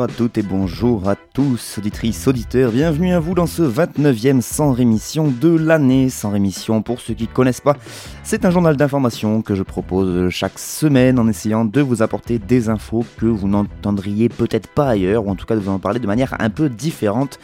Bonjour à toutes et bonjour à tous, auditrices, auditeurs, bienvenue à vous dans ce 29e sans rémission de l'année. Sans rémission, pour ceux qui ne connaissent pas, c'est un journal d'information que je propose chaque semaine en essayant de vous apporter des infos que vous n'entendriez peut-être pas ailleurs, ou en tout cas de vous en parler de manière un peu différente.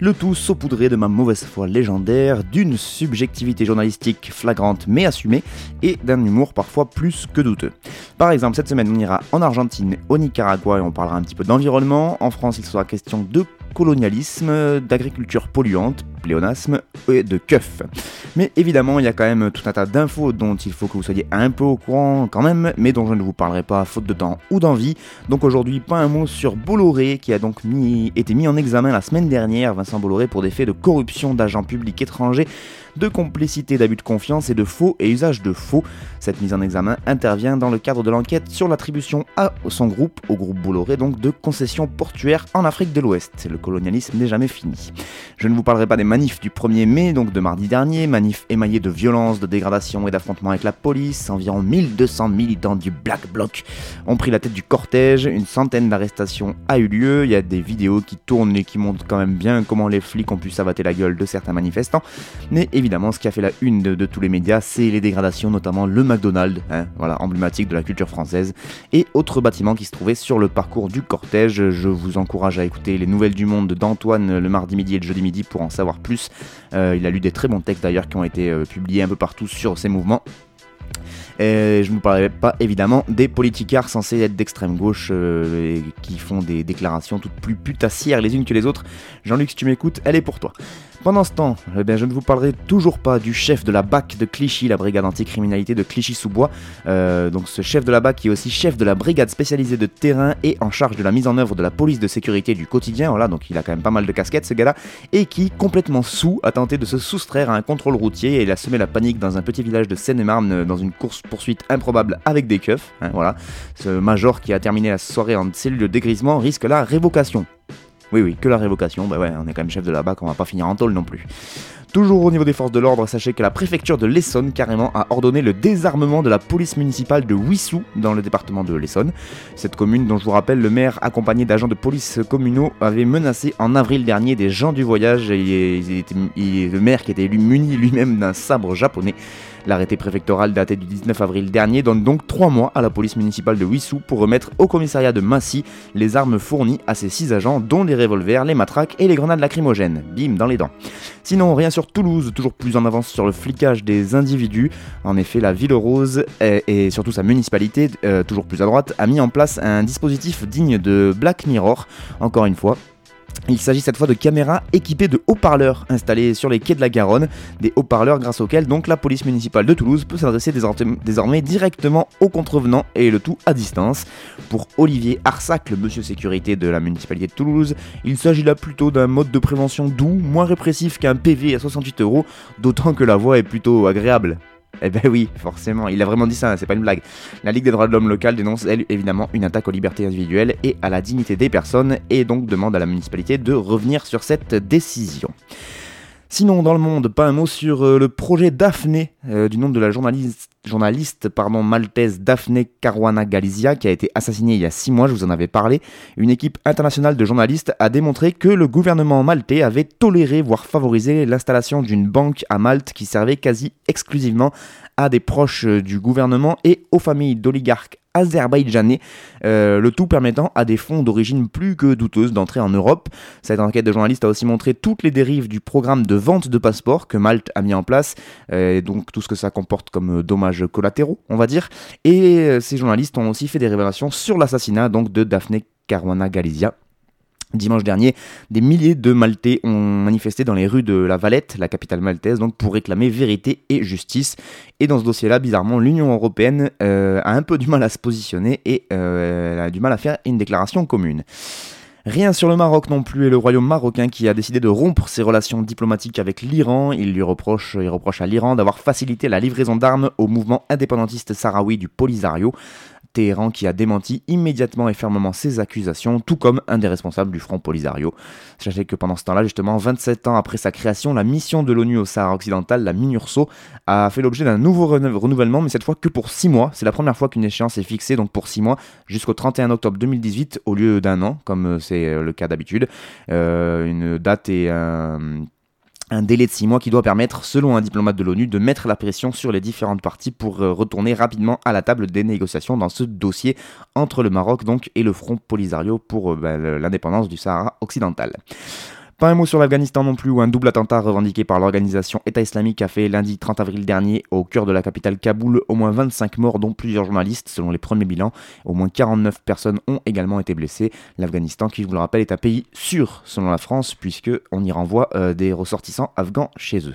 Le tout saupoudré de ma mauvaise foi légendaire, d'une subjectivité journalistique flagrante mais assumée, et d'un humour parfois plus que douteux. Par exemple, cette semaine, on ira en Argentine, au Nicaragua, et on parlera un petit peu d'environnement. En France, il sera question de colonialisme, d'agriculture polluante, pléonasme et de keuf. Mais évidemment, il y a quand même tout un tas d'infos dont il faut que vous soyez un peu au courant quand même, mais dont je ne vous parlerai pas faute de temps ou d'envie. Donc aujourd'hui, pas un mot sur Bolloré, qui a donc été mis en examen la semaine dernière, Vincent Bolloré, pour des faits de corruption d'agents publics étrangers, de complicité d'abus de confiance et de faux et usage de faux. Cette mise en examen intervient dans le cadre de l'enquête sur l'attribution à son groupe, au groupe Bolloré donc, de concessions portuaires en Afrique de l'Ouest. Le colonialisme n'est jamais fini. Je ne vous parlerai pas des manifs du 1er mai, donc de mardi dernier, manifs émaillés de violence, de dégradation et d'affrontements avec la police. Environ 1200 militants du Black Bloc ont pris la tête du cortège. Une centaine d'arrestations a eu lieu. Il y a des vidéos qui tournent et qui montrent quand même bien comment les flics ont pu savater la gueule de certains manifestants. Ce qui a fait la une de, de tous les médias, c'est les dégradations, notamment le McDonald's, hein, voilà, emblématique de la culture française, et autres bâtiments qui se trouvaient sur le parcours du cortège. Je vous encourage à écouter les nouvelles du monde d'Antoine le mardi midi et le jeudi midi pour en savoir plus. Euh, il a lu des très bons textes d'ailleurs qui ont été euh, publiés un peu partout sur ces mouvements. Et je ne vous parlerai pas évidemment des politicards censés être d'extrême gauche euh, et qui font des déclarations toutes plus putassières les unes que les autres. Jean-Luc, si tu m'écoutes, elle est pour toi. Pendant ce temps, eh bien, je ne vous parlerai toujours pas du chef de la BAC de Clichy, la brigade anticriminalité de Clichy-sous-Bois. Euh, donc ce chef de la BAC qui est aussi chef de la brigade spécialisée de terrain et en charge de la mise en œuvre de la police de sécurité du quotidien. Voilà, donc il a quand même pas mal de casquettes ce gars-là. Et qui, complètement sous, a tenté de se soustraire à un contrôle routier et il a semé la panique dans un petit village de Seine-et-Marne euh, dans une course-poursuite improbable avec des keufs. hein, voilà. Ce major qui a terminé la soirée en cellule de dégrisement risque la révocation. Oui, oui, que la révocation. Bah ouais, on est quand même chef de la BAC, on va pas finir en tôle non plus. Toujours au niveau des forces de l'ordre, sachez que la préfecture de l'Essonne carrément a ordonné le désarmement de la police municipale de Wissou dans le département de l'Essonne. Cette commune dont je vous rappelle le maire accompagné d'agents de police communaux avait menacé en avril dernier des gens du voyage et, il- le maire qui était élu muni lui-même d'un sabre japonais. L'arrêté préfectoral daté du 19 avril dernier donne donc 3 mois à la police municipale de Wissou pour remettre au commissariat de Massy les armes fournies à ses 6 agents dont les revolvers, les matraques et les grenades lacrymogènes. Bim, dans les dents. Sinon, rien sur Toulouse, toujours plus en avance sur le flicage des individus. En effet, la Ville Rose et, et surtout sa municipalité, euh, toujours plus à droite, a mis en place un dispositif digne de Black Mirror. Encore une fois, il s'agit cette fois de caméras équipées de haut-parleurs installés sur les quais de la Garonne, des haut-parleurs grâce auxquels donc la police municipale de Toulouse peut s'adresser désor- désormais directement aux contrevenants et le tout à distance. Pour Olivier Arsac, le monsieur sécurité de la municipalité de Toulouse, il s'agit là plutôt d'un mode de prévention doux, moins répressif qu'un PV à 68 euros, d'autant que la voix est plutôt agréable. Eh ben oui, forcément, il a vraiment dit ça, hein, c'est pas une blague. La Ligue des droits de l'homme locale dénonce, elle, évidemment, une attaque aux libertés individuelles et à la dignité des personnes, et donc demande à la municipalité de revenir sur cette décision. Sinon, dans le monde, pas un mot sur euh, le projet Daphné, euh, du nom de la journaliste, maltaise Daphné Caruana Galizia, qui a été assassinée il y a 6 mois, je vous en avais parlé. Une équipe internationale de journalistes a démontré que le gouvernement maltais avait toléré, voire favorisé l'installation d'une banque à Malte qui servait quasi exclusivement à des proches euh, du gouvernement et aux familles d'oligarques azerbaïdjanais, euh, le tout permettant à des fonds d'origine plus que douteuse d'entrer en Europe. Cette enquête de journaliste a aussi montré toutes les dérives du programme de vente de passeports que Malte a mis en place, euh, et donc tout ce que ça comporte comme euh, dommages collatéraux, on va dire. Et euh, ces journalistes ont aussi fait des révélations sur l'assassinat donc de Daphné Caruana Galizia. Dimanche dernier, des milliers de Maltais ont manifesté dans les rues de la Valette, la capitale maltaise, donc pour réclamer vérité et justice. Et dans ce dossier-là, bizarrement, l'Union européenne euh, a un peu du mal à se positionner et euh, a du mal à faire une déclaration commune. Rien sur le Maroc non plus et le royaume marocain qui a décidé de rompre ses relations diplomatiques avec l'Iran. Il lui reproche, il reproche à l'Iran d'avoir facilité la livraison d'armes au mouvement indépendantiste sahraoui du Polisario. Téhéran qui a démenti immédiatement et fermement ces accusations, tout comme un des responsables du Front Polisario. Sachez que pendant ce temps-là, justement, 27 ans après sa création, la mission de l'ONU au Sahara occidental, la MINURSO, a fait l'objet d'un nouveau renouvellement, mais cette fois que pour 6 mois. C'est la première fois qu'une échéance est fixée, donc pour 6 mois, jusqu'au 31 octobre 2018, au lieu d'un an, comme euh, c'est euh, le cas d'habitude. Euh, une date et un un délai de six mois qui doit permettre, selon un diplomate de l'ONU, de mettre la pression sur les différentes parties pour euh, retourner rapidement à la table des négociations dans ce dossier entre le Maroc donc et le Front Polisario pour euh, bah, l'indépendance du Sahara occidental. Pas un mot sur l'Afghanistan non plus, où un double attentat revendiqué par l'organisation État islamique a fait lundi 30 avril dernier au cœur de la capitale Kaboul au moins 25 morts, dont plusieurs journalistes, selon les premiers bilans. Au moins 49 personnes ont également été blessées. L'Afghanistan, qui je vous le rappelle, est un pays sûr, selon la France, puisque on y renvoie euh, des ressortissants afghans chez eux.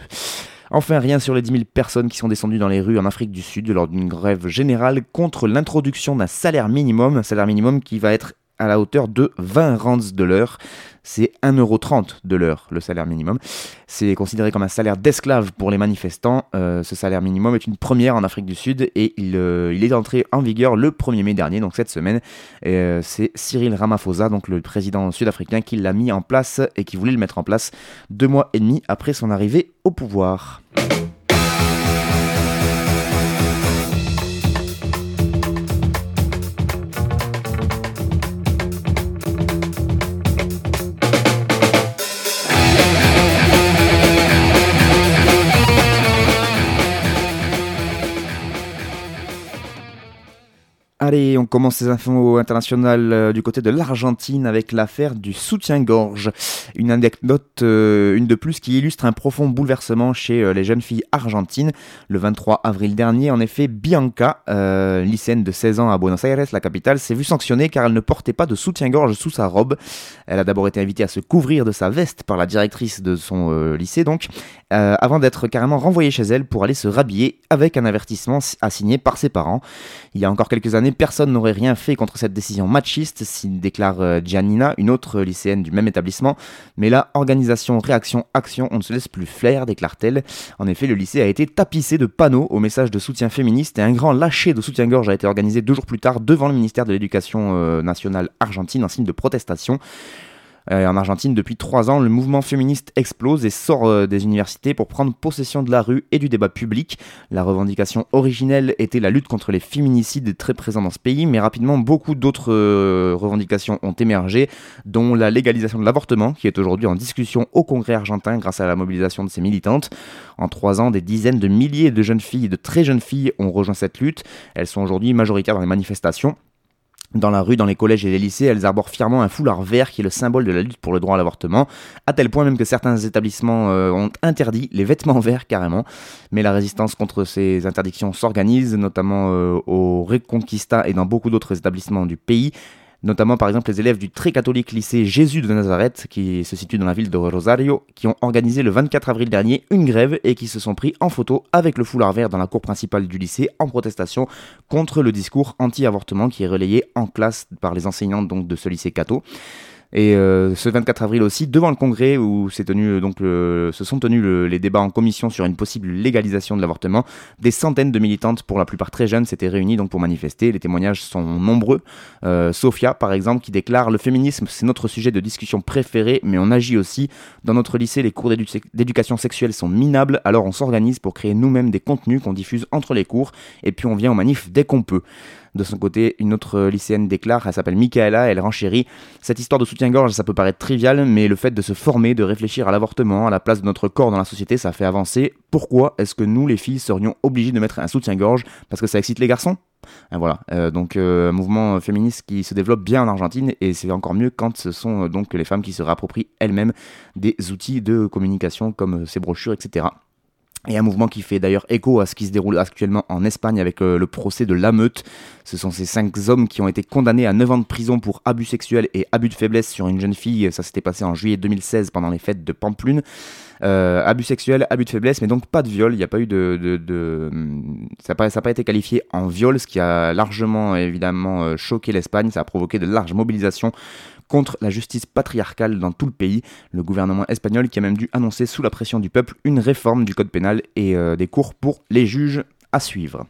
Enfin, rien sur les 10 000 personnes qui sont descendues dans les rues en Afrique du Sud lors d'une grève générale contre l'introduction d'un salaire minimum, un salaire minimum qui va être à la hauteur de 20 rands de l'heure. C'est 1,30€ de l'heure, le salaire minimum. C'est considéré comme un salaire d'esclave pour les manifestants. Euh, ce salaire minimum est une première en Afrique du Sud et il, euh, est entré en vigueur le 1er mai dernier, donc cette semaine. Euh, c'est Cyril Ramaphosa, donc le président sud-africain, qui l'a mis en place et qui voulait le mettre en place deux mois et demi après son arrivée au pouvoir. Allez, on commence ces infos internationales euh, du côté de l'Argentine avec l'affaire du soutien-gorge. Une anecdote, euh, une de plus, qui illustre un profond bouleversement chez euh, les jeunes filles argentines. Le 23 avril dernier, en effet, Bianca, lycéenne de 16 ans à Buenos Aires, la capitale, s'est vue sanctionnée car elle ne portait pas de soutien-gorge sous sa robe. Elle a d'abord été invitée à se couvrir de sa veste par la directrice de son lycée, donc, avant d'être carrément renvoyée chez elle pour aller se rhabiller avec un avertissement assigné par ses parents. Il y a encore quelques années, personne n'aurait rien fait contre cette décision machiste, déclare euh, Giannina, une autre lycéenne du même établissement. Mais là, organisation, réaction, action, on ne se laisse plus flair, déclare-t-elle. En effet, le lycée a été tapissé de panneaux au message de soutien féministe et un grand lâcher de soutien-gorge a été organisé deux jours plus tard devant le ministère de l'Éducation euh, nationale argentine en signe de protestation. Euh, en Argentine, depuis trois ans, le mouvement féministe explose et sort euh, des universités pour prendre possession de la rue et du débat public. La revendication originelle était la lutte contre les féminicides très présents dans ce pays, mais rapidement, beaucoup d'autres euh, revendications ont émergé, dont la légalisation de l'avortement, qui est aujourd'hui en discussion au Congrès argentin grâce à la mobilisation de ses militantes. En trois ans, des dizaines de milliers de jeunes filles, de très jeunes filles, ont rejoint cette lutte. Elles sont aujourd'hui majoritaires dans les manifestations. Dans la rue, dans les collèges et les lycées, elles arborent fièrement un foulard vert qui est le symbole de la lutte pour le droit à l'avortement, à tel point même que certains établissements euh, ont interdit les vêtements verts carrément. Mais la résistance contre ces interdictions s'organise, notamment euh, au Reconquista et dans beaucoup d'autres établissements du pays notamment par exemple les élèves du très catholique lycée Jésus de Nazareth, qui se situe dans la ville de Rosario, qui ont organisé le 24 avril dernier une grève et qui se sont pris en photo avec le foulard vert dans la cour principale du lycée en protestation contre le discours anti-avortement qui est relayé en classe par les enseignantes donc, de ce lycée catho. Et euh, ce 24 avril aussi, devant le Congrès, où tenu, euh, donc, se sont tenus les débats en commission sur une possible légalisation de l'avortement, des centaines de militantes, pour la plupart très jeunes, s'étaient réunies donc, pour manifester. Les témoignages sont nombreux. Euh, Sophia, par exemple, qui déclare Le féminisme, c'est notre sujet de discussion préféré, mais on agit aussi. Dans notre lycée, les cours d'éducation sexuelle sont minables, alors on s'organise pour créer nous-mêmes des contenus qu'on diffuse entre les cours, et puis on vient aux manifs dès qu'on peut. De son côté, une autre lycéenne déclare, elle s'appelle Michaela, elle renchérit Cette histoire de soutien-gorge, ça peut paraître trivial, mais le fait de se former, de réfléchir à l'avortement, à la place de notre corps dans la société, ça fait avancer. Pourquoi est-ce que nous, les filles, serions obligées de mettre un soutien-gorge? Parce que ça excite les garçons? Voilà, euh, donc euh, un mouvement féministe qui se développe bien en Argentine et c'est encore mieux quand ce sont euh, donc les femmes qui se réapproprient elles-mêmes des outils de communication comme ces brochures, etc. Et un mouvement qui fait d'ailleurs écho à ce qui se déroule actuellement en Espagne avec euh, le procès de l'ameute. Ce sont ces cinq hommes qui ont été condamnés à 9 ans de prison pour abus sexuels et abus de faiblesse sur une jeune fille. Ça s'était passé en juillet 2016 pendant les fêtes de Pamplune. Euh, abus sexuels, abus de faiblesse, mais donc pas de viol. Il n'y a pas eu de, ça n'a pas, pas, été qualifié en viol, ce qui a largement évidemment euh, choqué l'Espagne. Ça a provoqué de larges mobilisations contre la justice patriarcale dans tout le pays. Le gouvernement espagnol qui a même dû annoncer sous la pression du peuple une réforme du code pénal et euh, des cours pour les juges à suivre.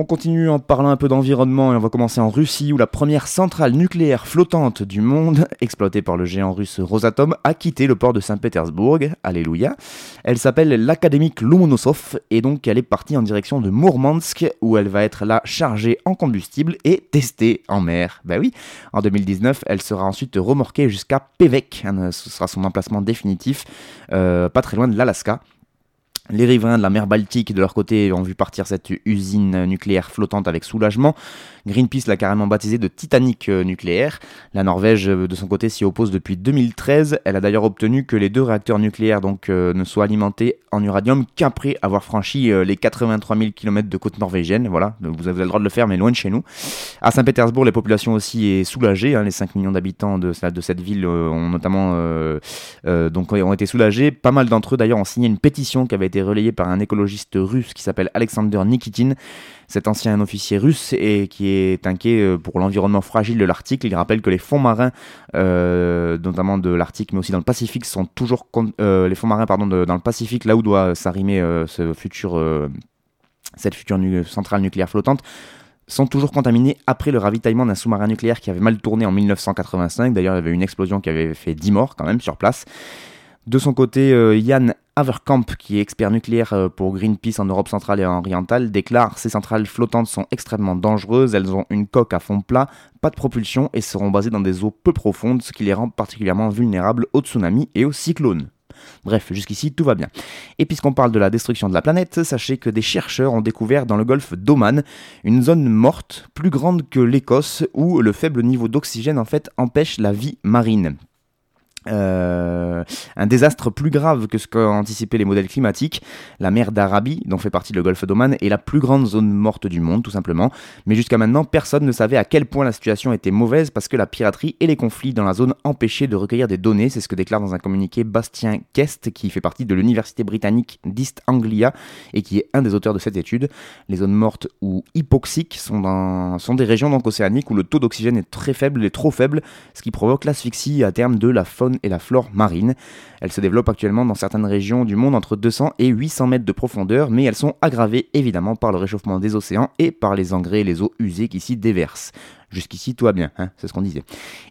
On continue en parlant un peu d'environnement et on va commencer en Russie où la première centrale nucléaire flottante du monde, exploitée par le géant russe Rosatom, a quitté le port de Saint-Pétersbourg. Alléluia. Elle s'appelle l'Académique Lomonosov et donc elle est partie en direction de Mourmansk où elle va être là chargée en combustible et testée en mer. Bah oui, en 2019, elle sera ensuite remorquée jusqu'à Pevek. Ce sera son emplacement définitif, euh, pas très loin de l'Alaska. Les riverains de la mer Baltique, de leur côté, ont vu partir cette usine nucléaire flottante avec soulagement. Greenpeace l'a carrément baptisé de Titanic euh, nucléaire. La Norvège, euh, de son côté, s'y oppose depuis 2013. Elle a d'ailleurs obtenu que les deux réacteurs nucléaires donc, euh, ne soient alimentés en uranium qu'après avoir franchi les 83 000 km de côte norvégienne. Voilà, vous avez le droit de le faire, mais loin de chez nous. À Saint-Pétersbourg, la population aussi est soulagée. Hein. Les 5 millions d'habitants de, de, cette ville ont notamment donc, ont été soulagés. Pas mal d'entre eux, d'ailleurs, ont signé une pétition qui avait été relayée par un écologiste russe qui s'appelle Alexander Nikitin cet ancien officier russe et qui est inquiet euh, pour l'environnement fragile de l'Arctique. Il rappelle que les fonds marins, euh, notamment de l'Arctique, mais aussi dans le Pacifique, sont toujours euh, les fonds marins pardon dans le Pacifique, là où doit s'arrimer cette future centrale nucléaire flottante sont toujours contaminés après le ravitaillement d'un sous-marin nucléaire qui avait mal tourné en 1985. D'ailleurs, il y avait une explosion qui avait fait 10 morts quand même sur place. De son côté, Yann Haverkamp, qui est expert nucléaire euh, pour Greenpeace en Europe centrale et orientale, déclare ces centrales flottantes sont extrêmement dangereuses, elles ont une coque à fond plat, pas de propulsion et seront basées dans des eaux peu profondes, ce qui les rend particulièrement vulnérables aux tsunamis et aux cyclones. Bref, jusqu'ici tout va bien. Et puisqu'on parle de la destruction de la planète, sachez que des chercheurs ont découvert dans le golfe d'Oman une zone morte plus grande que l'Écosse où le faible niveau d'oxygène en fait empêche la vie marine. Euh, un désastre plus grave que ce qu'ont anticipé les modèles climatiques. La mer d'Arabie, dont fait partie le golfe d'Oman, est la plus grande zone morte du monde, tout simplement. Mais jusqu'à maintenant, personne ne savait à quel point la situation était mauvaise parce que la piraterie et les conflits dans la zone empêchaient de recueillir des données. C'est ce que déclare dans un communiqué Bastien Kest, qui fait partie de l'université britannique d'East Anglia et qui est un des auteurs de cette étude. Les zones mortes ou hypoxiques sont des régions donc océaniques où le taux d'oxygène est très faible et trop faible, ce qui provoque l'asphyxie à terme de la faune et la flore marine. Elles se développent actuellement dans certaines régions du monde entre 200 et 800 mètres de profondeur, mais elles sont aggravées évidemment par le réchauffement des océans et par les engrais et les eaux usées qui s'y déversent. Jusqu'ici, tout va bien, hein, c'est ce qu'on disait.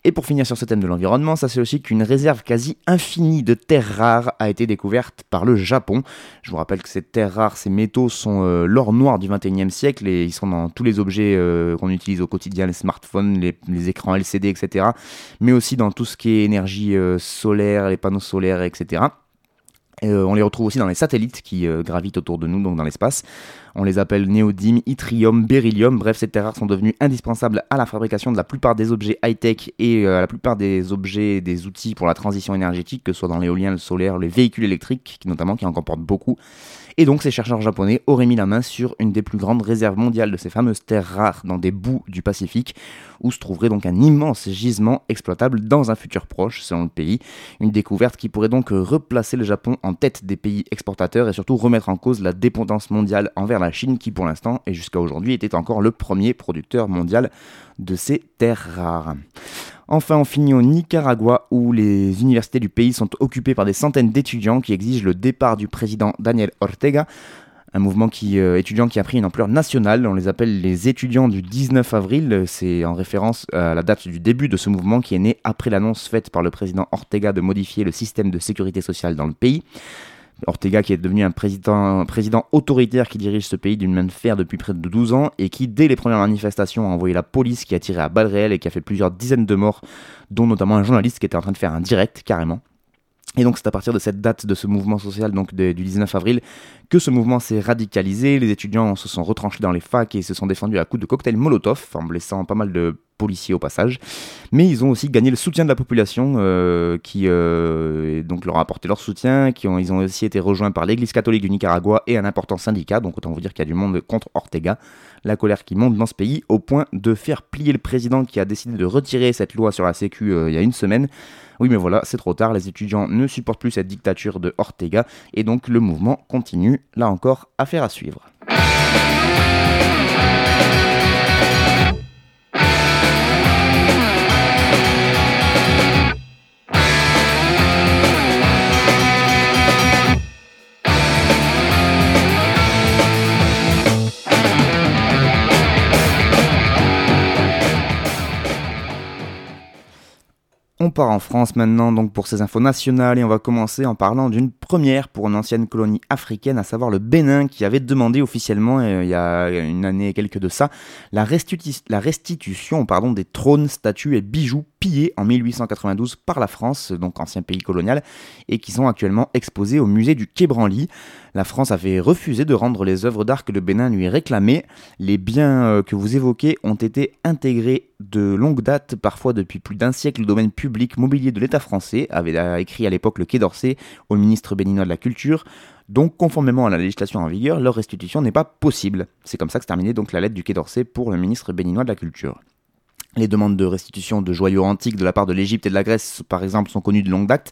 Et pour finir sur ce thème de l'environnement, ça c'est aussi qu'une réserve quasi infinie de terres rares a été découverte par le Japon. Je vous rappelle que ces terres rares, ces métaux sont euh, l'or noir du 21e siècle et ils sont dans tous les objets euh, qu'on utilise au quotidien, les smartphones, les, écrans LCD, etc. Mais aussi dans tout ce qui est énergie euh, solaire, les panneaux solaires, etc. Euh, on les retrouve aussi dans les satellites qui euh, gravitent autour de nous, donc dans l'espace. On les appelle néodyme, yttrium, beryllium. Bref, ces terres rares sont devenues indispensables à la fabrication de la plupart des objets high-tech et euh, la plupart des objets, des outils pour la transition énergétique, que ce soit dans l'éolien, le solaire, les véhicules électriques, notamment, qui en comportent beaucoup. Et donc ces chercheurs japonais auraient mis la main sur une des plus grandes réserves mondiales de ces fameuses terres rares dans des bouts du Pacifique, où se trouverait donc un immense gisement exploitable dans un futur proche, selon le pays. Une découverte qui pourrait donc replacer le Japon en tête des pays exportateurs et surtout remettre en cause la dépendance mondiale envers la Chine, qui pour l'instant et jusqu'à aujourd'hui était encore le premier producteur mondial de ces Enfin, on finit au Nicaragua où les universités du pays sont occupées par des centaines d'étudiants qui exigent le départ du président Daniel Ortega. Un mouvement euh, étudiant qui a pris une ampleur nationale. On les appelle les étudiants du 19 avril. C'est en référence à la date du début de ce mouvement qui est né après l'annonce faite par le président Ortega de modifier le système de sécurité sociale dans le pays. Ortega qui est devenu un président, autoritaire qui dirige ce pays d'une main de fer depuis près de 12 ans et qui, dès les premières manifestations, a envoyé la police qui a tiré à balles réelles et qui a fait plusieurs dizaines de morts, dont notamment un journaliste qui était en train de faire un direct carrément. Et donc c'est à partir de cette date de ce mouvement social, donc du 19 avril, que ce mouvement s'est radicalisé. Les étudiants se sont retranchés dans les facs et se sont défendus à coups de cocktails Molotov, en blessant pas mal de policiers au passage. Mais ils ont aussi gagné le soutien de la population euh, qui euh, leur a apporté leur soutien, ils ont aussi été rejoints par l'église catholique du Nicaragua et un important syndicat, donc autant vous dire qu'il y a du monde contre Ortega. La colère qui monte dans ce pays au point de faire plier le président qui a décidé de retirer cette loi sur la sécu il y a une semaine. Oui mais voilà, c'est trop tard, les étudiants ne supportent plus cette dictature de Ortega et donc le mouvement continue, là encore, à faire à suivre. On part en France maintenant donc pour ces infos nationales et on va commencer en parlant d'une première pour une ancienne colonie africaine, à savoir le Bénin, qui avait demandé officiellement euh, il y a une année et quelques de ça la, restitution des trônes, statues et bijoux pillés en 1892 par la France, donc ancien pays colonial, et qui sont actuellement exposés au musée du Quai Branly. La France avait refusé de rendre les œuvres d'art que le Bénin lui réclamait. Les biens euh, que vous évoquez ont été intégrés de longue date, parfois depuis plus d'un siècle, au domaine public mobilier de l'État français, avait euh, écrit à l'époque le Quai d'Orsay au ministre béninois de la Culture. Donc, conformément à la législation en vigueur, leur restitution n'est pas possible. C'est comme ça que se terminait donc la lettre du Quai d'Orsay pour le ministre béninois de la Culture. Les demandes de restitution de joyaux antiques de la part de l'Égypte et de la Grèce, par exemple, sont connues de longue date,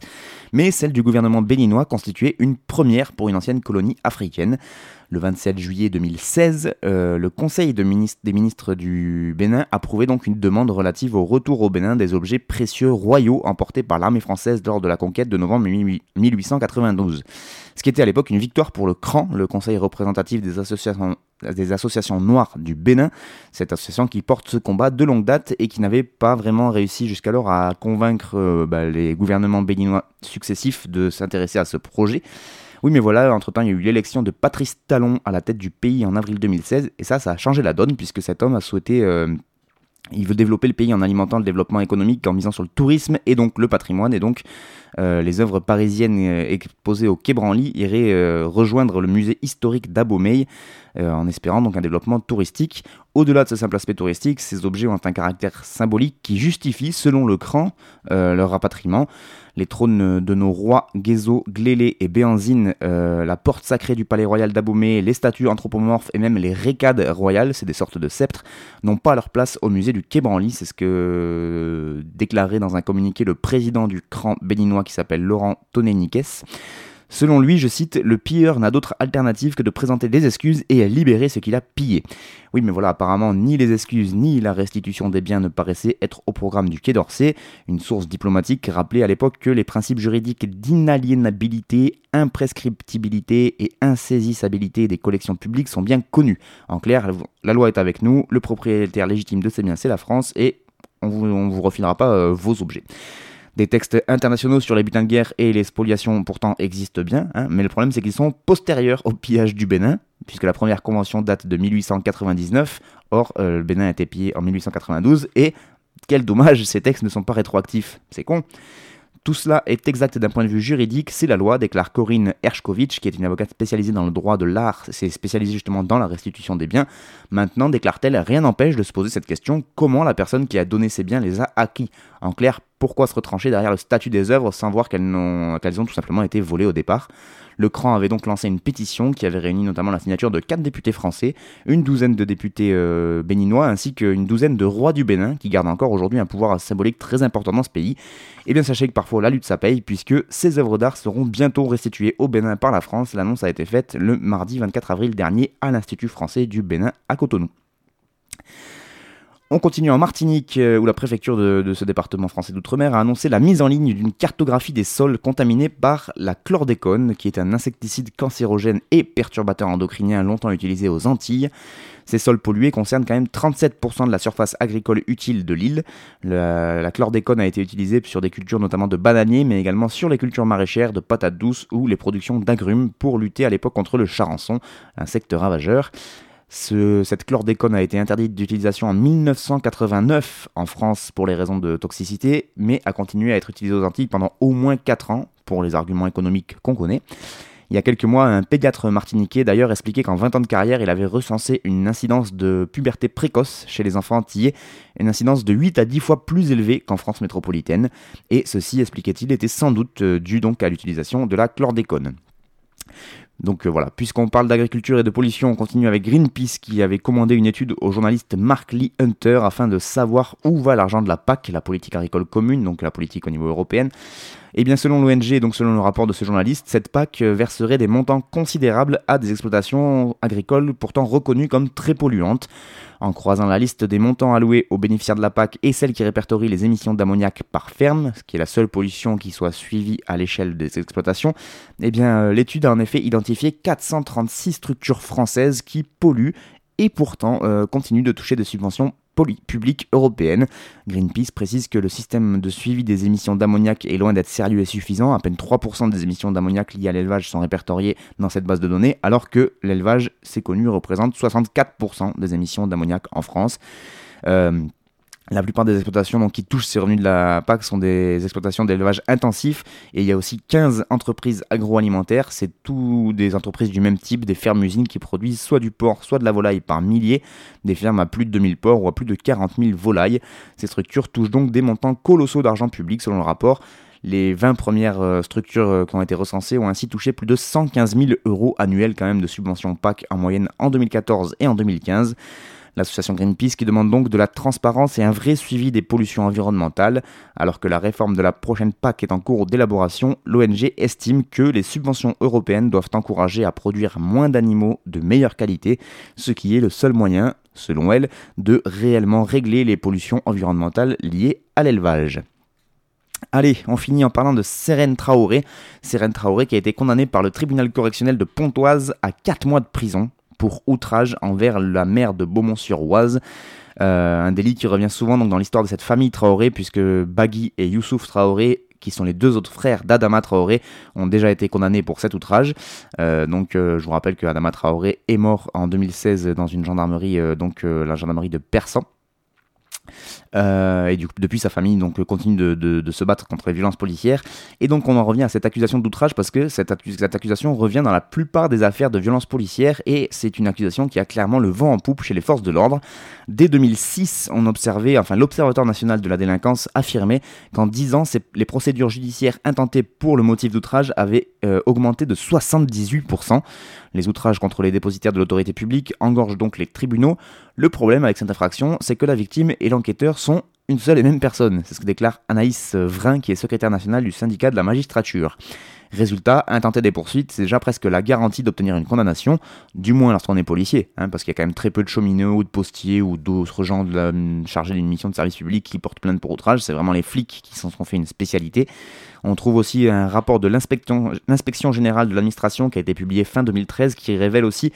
mais celle du gouvernement béninois constituait une première pour une ancienne colonie africaine. Le 27 juillet 2016, euh, le Conseil des ministres du Bénin approuvait donc une demande relative au retour au Bénin des objets précieux royaux emportés par l'armée française lors de la conquête de novembre 1892. Ce qui était à l'époque une victoire pour le CRAN, le Conseil représentatif des associations, noires du Bénin, cette association qui porte ce combat de longue date et qui n'avait pas vraiment réussi jusqu'alors à convaincre euh, bah, les gouvernements béninois successifs de s'intéresser à ce projet. Oui, mais voilà, entre-temps, il y a eu l'élection de Patrice Talon à la tête du pays en avril 2016, et ça, ça a changé la donne, puisque cet homme a souhaité... Euh, il veut développer le pays en alimentant le développement économique, en misant sur le tourisme et donc le patrimoine. Et donc, euh, les œuvres parisiennes euh, exposées au Quai Branly iraient rejoindre le musée historique d'Abomey, en espérant donc un développement touristique. Au-delà de ce simple aspect touristique, ces objets ont un caractère symbolique qui justifie, selon le cran, leur rapatriement les trônes de nos rois Gézo, Glélé et Béanzine, euh, la porte sacrée du palais royal d'Abomey, les statues anthropomorphes et même les récades royales, c'est des sortes de sceptres, n'ont pas leur place au musée du Quai Branly. C'est ce que euh, déclarait dans un communiqué le président du cran béninois qui s'appelle Laurent Tonéniques. Selon lui, je cite, le pilleur n'a d'autre alternative que de présenter des excuses et libérer ce qu'il a pillé. Oui, mais voilà, apparemment, ni les excuses ni la restitution des biens ne paraissaient être au programme du Quai d'Orsay. Une source diplomatique rappelait à l'époque que les principes juridiques d'inaliénabilité, imprescriptibilité et insaisissabilité des collections publiques sont bien connus. En clair, la loi est avec nous, le propriétaire légitime de ces biens, c'est la France, et on ne vous, refilera pas euh, vos objets. Des textes internationaux sur les butins de guerre et les spoliations pourtant existent bien, hein, mais le problème c'est qu'ils sont postérieurs au pillage du Bénin, puisque la première convention date de 1899, or euh, le Bénin a été pillé en 1892, et quel dommage, ces textes ne sont pas rétroactifs, c'est con. Tout cela est exact d'un point de vue juridique, c'est la loi, déclare Corinne Hershkovitch, qui est une avocate spécialisée dans le droit de l'art, c'est spécialisée justement dans la restitution des biens. Maintenant, déclare-t-elle, rien n'empêche de se poser cette question, comment la personne qui a donné ces biens les a acquis? En clair, pourquoi se retrancher derrière le statut des œuvres sans voir qu'elles ont, tout simplement été volées au départ? Le CRAN avait donc lancé une pétition qui avait réuni notamment la signature de quatre députés français, une douzaine de députés euh, béninois ainsi qu'une douzaine de rois du Bénin qui gardent encore aujourd'hui un pouvoir symbolique très important dans ce pays. Et eh bien sachez que parfois la lutte ça paye puisque ces œuvres d'art seront bientôt restituées au Bénin par la France. L'annonce a été faite le mardi 24 avril dernier à l'Institut français du Bénin à Cotonou. On continue en Martinique, euh, où la préfecture de, ce département français d'outre-mer a annoncé la mise en ligne d'une cartographie des sols contaminés par la chlordécone, qui est un insecticide cancérogène et perturbateur endocrinien longtemps utilisé aux Antilles. Ces sols pollués concernent quand même 37% de la surface agricole utile de l'île. La, chlordécone a été utilisée sur des cultures notamment de bananiers, mais également sur les cultures maraîchères, de patates douces ou les productions d'agrumes pour lutter à l'époque contre le charançon, insecte ravageur cette chlordécone a été interdite d'utilisation en 1989 en France pour les raisons de toxicité, mais a continué à être utilisée aux Antilles pendant au moins 4 ans pour les arguments économiques qu'on connaît. Il y a quelques mois, un pédiatre martiniquais d'ailleurs expliquait qu'en 20 ans de carrière, il avait recensé une incidence de puberté précoce chez les enfants antillais, une incidence de 8 à 10 fois plus élevée qu'en France métropolitaine, et ceci, expliquait-il, était sans doute euh, dû donc à l'utilisation de la chlordécone. Donc euh, voilà, puisqu'on parle d'agriculture et de pollution, on continue avec Greenpeace qui avait commandé une étude au journaliste Mark Lee Hunter afin de savoir où va l'argent de la PAC, la politique agricole commune, donc la politique au niveau européen. Et eh bien selon l'ONG, donc selon le rapport de ce journaliste, cette PAC verserait des montants considérables à des exploitations agricoles pourtant reconnues comme très polluantes. En croisant la liste des montants alloués aux bénéficiaires de la PAC et celle qui répertorie les émissions d'ammoniac par ferme, ce qui est la seule pollution qui soit suivie à l'échelle des exploitations, eh bien euh, l'étude a en effet identifié 436 structures françaises qui polluent et pourtant euh, continuent de toucher des subventions publique européenne. Greenpeace précise que le système de suivi des émissions d'ammoniac est loin d'être sérieux et suffisant. À peine 3% des émissions d'ammoniac liées à l'élevage sont répertoriées dans cette base de données, alors que l'élevage, c'est connu, représente 64% des émissions d'ammoniac en France. Euh, la plupart des exploitations qui touchent ces revenus de la PAC sont des exploitations d'élevage intensif et il y a aussi 15 entreprises agroalimentaires. C'est tous des entreprises du même type, des fermes-usines qui produisent soit du porc, soit de la volaille par milliers, des fermes à plus de 2000 porcs ou à plus de 40 000 volailles. Ces structures touchent donc des montants colossaux d'argent public selon le rapport. Les 20 premières euh, structures euh, qui ont été recensées ont ainsi touché plus de 115 000 euros annuels quand même de subventions PAC en moyenne en 2014 et en 2015. L'association Greenpeace qui demande donc de la transparence et un vrai suivi des pollutions environnementales. Alors que la réforme de la prochaine PAC est en cours d'élaboration, l'ONG estime que les subventions européennes doivent encourager à produire moins d'animaux de meilleure qualité, ce qui est le seul moyen, selon elle, de réellement régler les pollutions environnementales liées à l'élevage. Allez, on finit en parlant de Seren Traoré. Seren Traoré qui a été condamné par le tribunal correctionnel de Pontoise à 4 mois de prison pour outrage envers la mère de Beaumont-sur-Oise. Euh, un délit qui revient souvent dans l'histoire de cette famille Traoré, puisque Bagui et Youssouf Traoré qui sont les deux autres frères d'Adama Traoré, ont déjà été condamnés pour cet outrage. Euh, donc, euh, je vous rappelle que Adama Traoré est mort en 2016 dans une gendarmerie, donc la gendarmerie de Persan. Euh, et depuis, sa famille donc, continue de, se battre contre les violences policières. Et donc, on en revient à cette accusation d'outrage parce que cette, accusation revient dans la plupart des affaires de violences policières et c'est une accusation qui a clairement le vent en poupe chez les forces de l'ordre. Dès 2006, on observait, enfin, l'Observatoire national de la délinquance affirmait qu'en 10 ans, les procédures judiciaires intentées pour le motif d'outrage avaient euh, augmenté de 78%. Les outrages contre les dépositaires de l'autorité publique engorgent donc les tribunaux. Le problème avec cette infraction, c'est que la victime et l'enquêteur sont une seule et même personne. C'est ce que déclare Anaïs Vrin, qui est secrétaire nationale du syndicat de la magistrature. Résultat, intenter des poursuites, c'est déjà presque la garantie d'obtenir une condamnation, du moins lorsqu'on est policier, hein, parce qu'il y a quand même très peu de cheminots ou de postiers ou d'autres gens chargés d'une mission de service public qui portent plainte pour outrage, c'est vraiment les flics qui s'en sont fait une spécialité. On trouve aussi un rapport de l'inspection générale de l'administration qui a été publié fin 2013 qui révèle aussi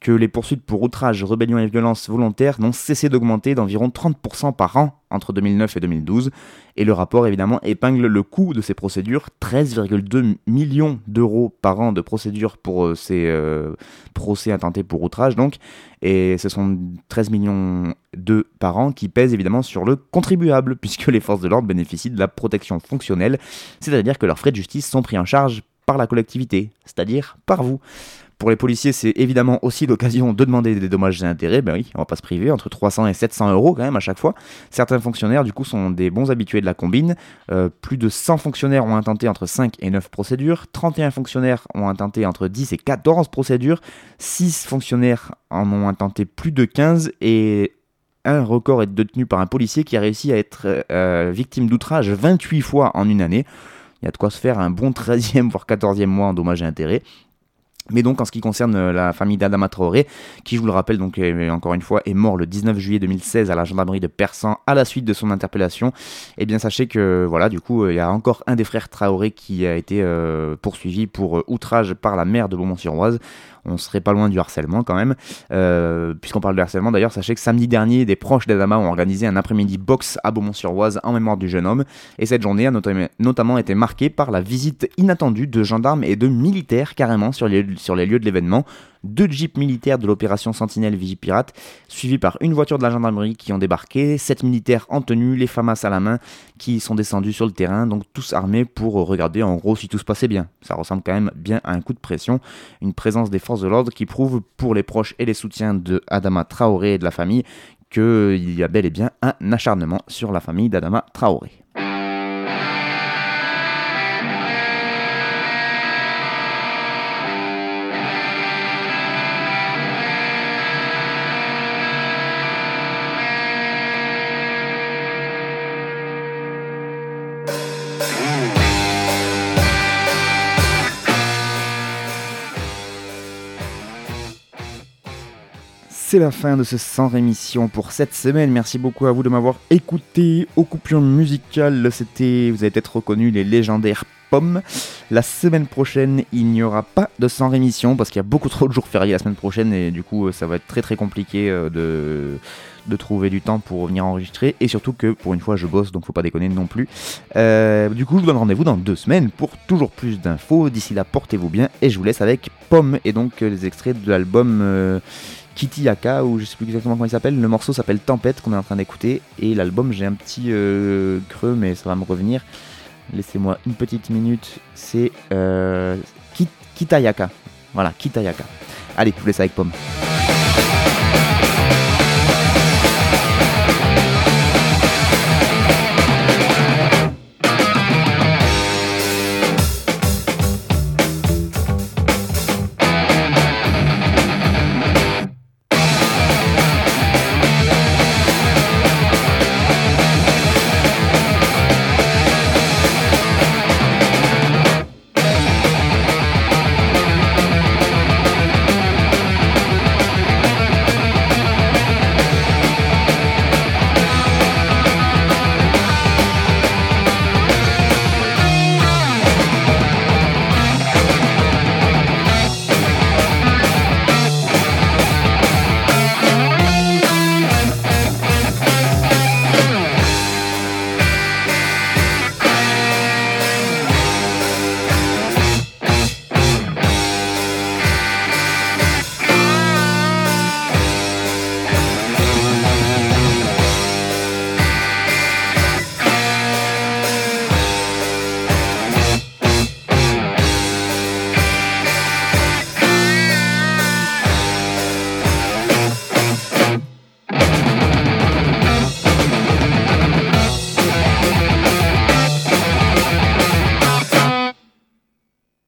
que les poursuites pour outrage, rébellion et violence volontaire n'ont cessé d'augmenter d'environ 30% par an entre 2009 et 2012. Et le rapport évidemment épingle le coût de ces procédures, 13,2 millions d'euros par an de procédures pour euh, ces euh, procès intentés pour outrage donc. Et ce sont 13 millions d'euros par an qui pèsent évidemment sur le contribuable, puisque les forces de l'ordre bénéficient de la protection fonctionnelle, c'est-à-dire que leurs frais de justice sont pris en charge par la collectivité, c'est-à-dire par vous. Pour les policiers, c'est évidemment aussi l'occasion de demander des dommages et intérêts. Ben oui, on va pas se priver, entre 300 et 700 euros quand même à chaque fois. Certains fonctionnaires, du coup, sont des bons habitués de la combine. Euh, plus de 100 fonctionnaires ont intenté entre 5 et 9 procédures. 31 fonctionnaires ont intenté entre 10 et 14 procédures. 6 fonctionnaires en ont intenté plus de 15 et un record est détenu par un policier qui a réussi à être euh, victime d'outrage 28 fois en une année. Il y a de quoi se faire un bon 13e voire 14e mois en dommages et intérêts. Mais donc en ce qui concerne euh, la famille d'Adama Traoré, qui je vous le rappelle donc encore une fois est mort le 19 juillet 2016 à la gendarmerie de Persan à la suite de son interpellation, et eh bien sachez que voilà du coup il y a encore un des frères Traoré qui a été euh, poursuivi pour euh, outrage par la mère de Beaumont-sur-Oise on serait pas loin du harcèlement quand même. Euh, puisqu'on parle de harcèlement, d'ailleurs, sachez que samedi dernier, des proches d'Adama ont organisé un après-midi box à Beaumont-sur-Oise en mémoire du jeune homme. Et cette journée a notamment été marquée par la visite inattendue de gendarmes et de militaires carrément sur les lieux de l'événement deux jeeps militaires de l'opération Sentinelle Vigipirate, suivis par une voiture de la gendarmerie qui ont débarqué, sept militaires en tenue, les FAMAS à la main, qui sont descendus sur le terrain, donc tous armés pour regarder en gros si tout se passait bien. Ça ressemble quand même bien à un coup de pression, une présence des forces de l'ordre qui prouve pour les proches et les soutiens de Adama Traoré et de la famille qu'il y a bel et bien un acharnement sur la famille d'Adama Traoré. C'est la fin de ce sans rémission pour cette semaine. Merci beaucoup à vous de m'avoir écouté. Aux coupures musicales, c'était, vous avez peut-être reconnu les légendaires pommes. La semaine prochaine, il n'y aura pas de sans rémission parce qu'il y a beaucoup trop de jours fériés la semaine prochaine et du coup, ça va être très très compliqué euh, de trouver du temps pour venir enregistrer et surtout que pour une fois je bosse donc faut pas déconner non plus. Euh, du coup je vous donne rendez-vous dans deux semaines pour toujours plus d'infos. D'ici là portez-vous bien et je vous laisse avec Pomme et donc euh, les extraits de l'album Kitty Yaka, ou je sais plus exactement comment il s'appelle. Le morceau s'appelle Tempête, qu'on est en train d'écouter. Et l'album, j'ai un petit euh, creux, mais ça va me revenir. Laissez-moi une petite minute. C'est euh, Kitayaka. Voilà, Kitayaka. Allez, je vous laisse avec Pomme.